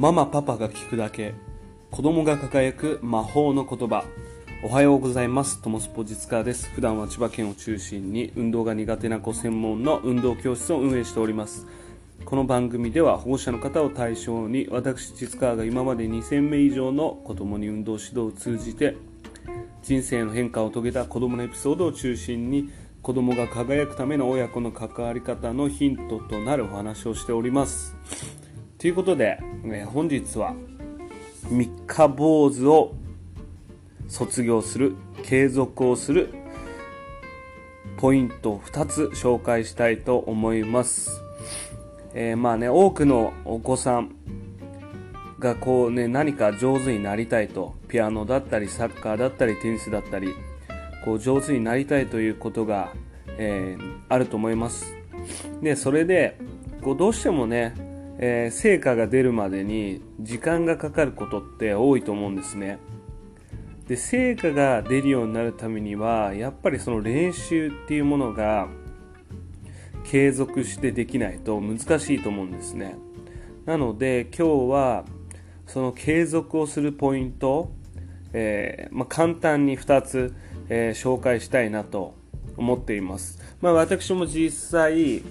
ママパパが聞くだけ。子供が輝く魔法の言葉。おはようございます。トモスポジツカーです。普段は千葉県を中心に運動が苦手な子専門の運動教室を運営しております。この番組では保護者の方を対象に私実川が今まで2000名以上の子供に運動指導を通じて人生の変化を遂げた子供のエピソードを中心に子供が輝くための親子の関わり方のヒントとなるお話をしております。ということで、え本日は三日坊主を卒業する継続をするポイントを2つ紹介したいと思います、えー、まあね多くのお子さんがこうね何か上手になりたいとピアノだったりサッカーだったりテニスだったりこう上手になりたいということが、えー、あると思います。でそれでこうどうしてもね、えー、成果が出るまでに時間がかかることって多いと思うんですねで成果が出るようになるためにはやっぱりその練習っていうものが継続してできないと難しいと思うんですねなので今日はその継続をするポイント、えー、まあ、簡単に2つ、えー、紹介したいなと思っています。まあ、私も実際、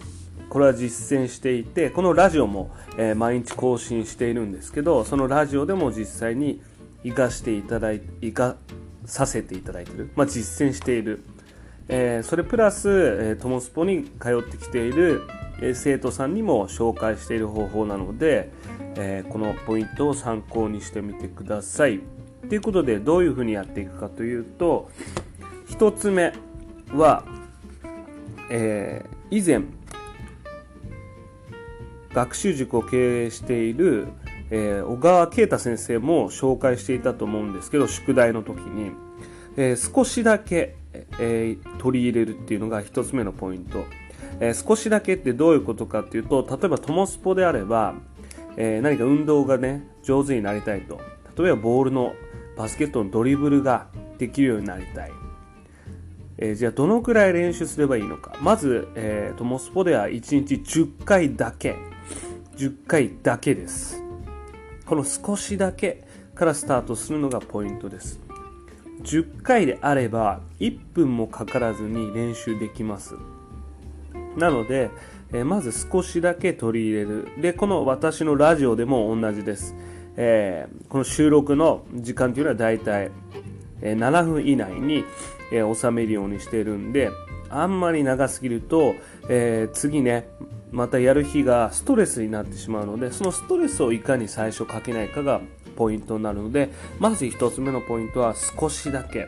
これは実践していて、このラジオも、えー、毎日更新しているんですけど、そのラジオでも実際に活かしていただい、活かさせていただいている。まあ、実践している。えー、それプラス、えー、トモスポに通ってきている、生徒さんにも紹介している方法なので、えこのポイントを参考にしてみてください。ということでどういうふうにやっていくかというと1つ目は、え、以前学習塾を経営している、えー、小川啓太先生も紹介していたと思うんですけど宿題の時に、えー、少しだけ、え取り入れるっていうのが1つ目のポイント、え少しだけってどういうことかっていうと例えばトモスポであればえ、何か運動がね、上手になりたいと。例えばボールのバスケットのドリブルができるようになりたい。えー、じゃあどのくらい練習すればいいのか。まず、えー、トモスポでは1日10回だけ。10回だけです。この少しだけからスタートするのがポイントです。10回であれば1分もかからずに練習できます。なので、え、まず少しだけ取り入れる。で、この私のラジオでも同じです。えー、この収録の時間というのはだいたい7分以内に、えー、収めるようにしてるんで、あんまり長すぎると、えー、次ね、またやる日がストレスになってしまうので、そのストレスをいかに最初かけないかがポイントになるので、まず1つ目のポイントは少しだけ。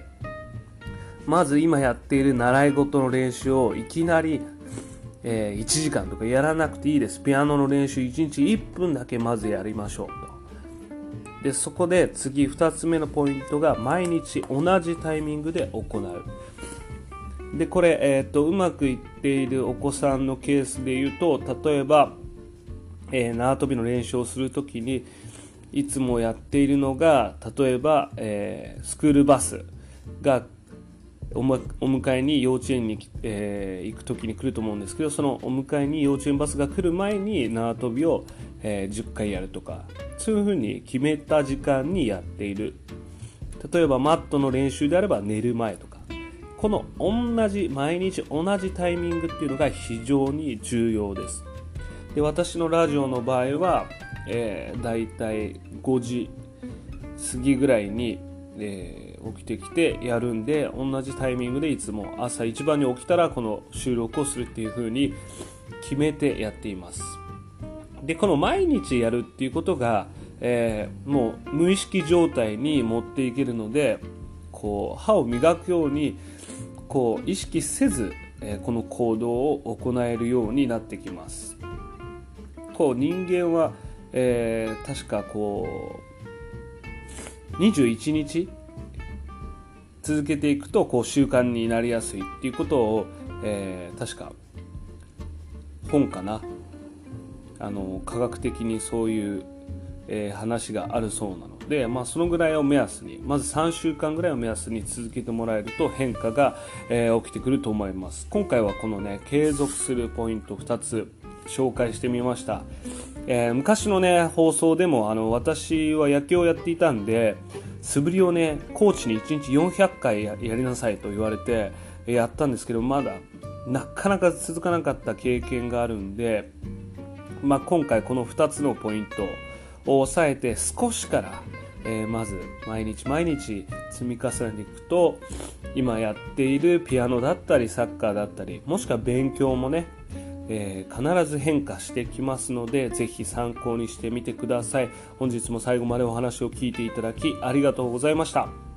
まず今やっている習い事の練習をいきなりえ、1時間とかやらなくていいです。ピアノの練習1日1分だけまずやりましょうと。で、そこで次2つ目のポイントが毎日同じタイミングで行う。で、これ、え、ー、と、うまくいっているお子さんのケースで言うと、例えば、えー、縄跳びの練習をするときに、いつもやっているのが、例えば、えー、スクールバスがお迎えに幼稚園に、えー、行く時に来ると思うんですけどそのお迎えに幼稚園バスが来る前に縄跳びを、えー、10回やるとかそういうふうに決めた時間にやっている。例えばマットの練習であれば寝る前とか。この同じ毎日同じタイミングっていうのが非常に重要です。で私のラジオの場合は、えー、だいたい5時過ぎぐらいに、えー起きてきてやるんで同じタイミングでいつも朝一番に起きたらこの収録をするっていう風に決めてやっています。でこの毎日やるっていうことが、えー、もう無意識状態に持っていけるのでこう歯を磨くようにこう意識せず、え、この行動を行えるようになってきます。こう人間は、えー、確かこう21日続けていくとこう習慣になりやすいっていうことを、えー、確か本かな。あの科学的にそういう、えー、話があるそうなので、まあ、そのぐらいを目安にまず3週間ぐらいを目安に続けてもらえると変化が、えー、起きてくると思います。今回はこのね継続するポイント2つ紹介してみました。えー、昔のね、放送でも、あの、私は野球をやっていたんで、素振りをね、コーチに1日400回やりなさいと言われて、やったんですけど、まだ、なかなか続かなかった経験があるんで、まあ、今回この2つのポイントを抑えて少しから、えー、まず毎日毎日積み重ねていくと今やっているピアノだったりサッカーだったりもしくは勉強もね、えー、必ず変化してきますのでぜひ参考にしてみてください。本日も最後までお話を聞いていただきありがとうございました。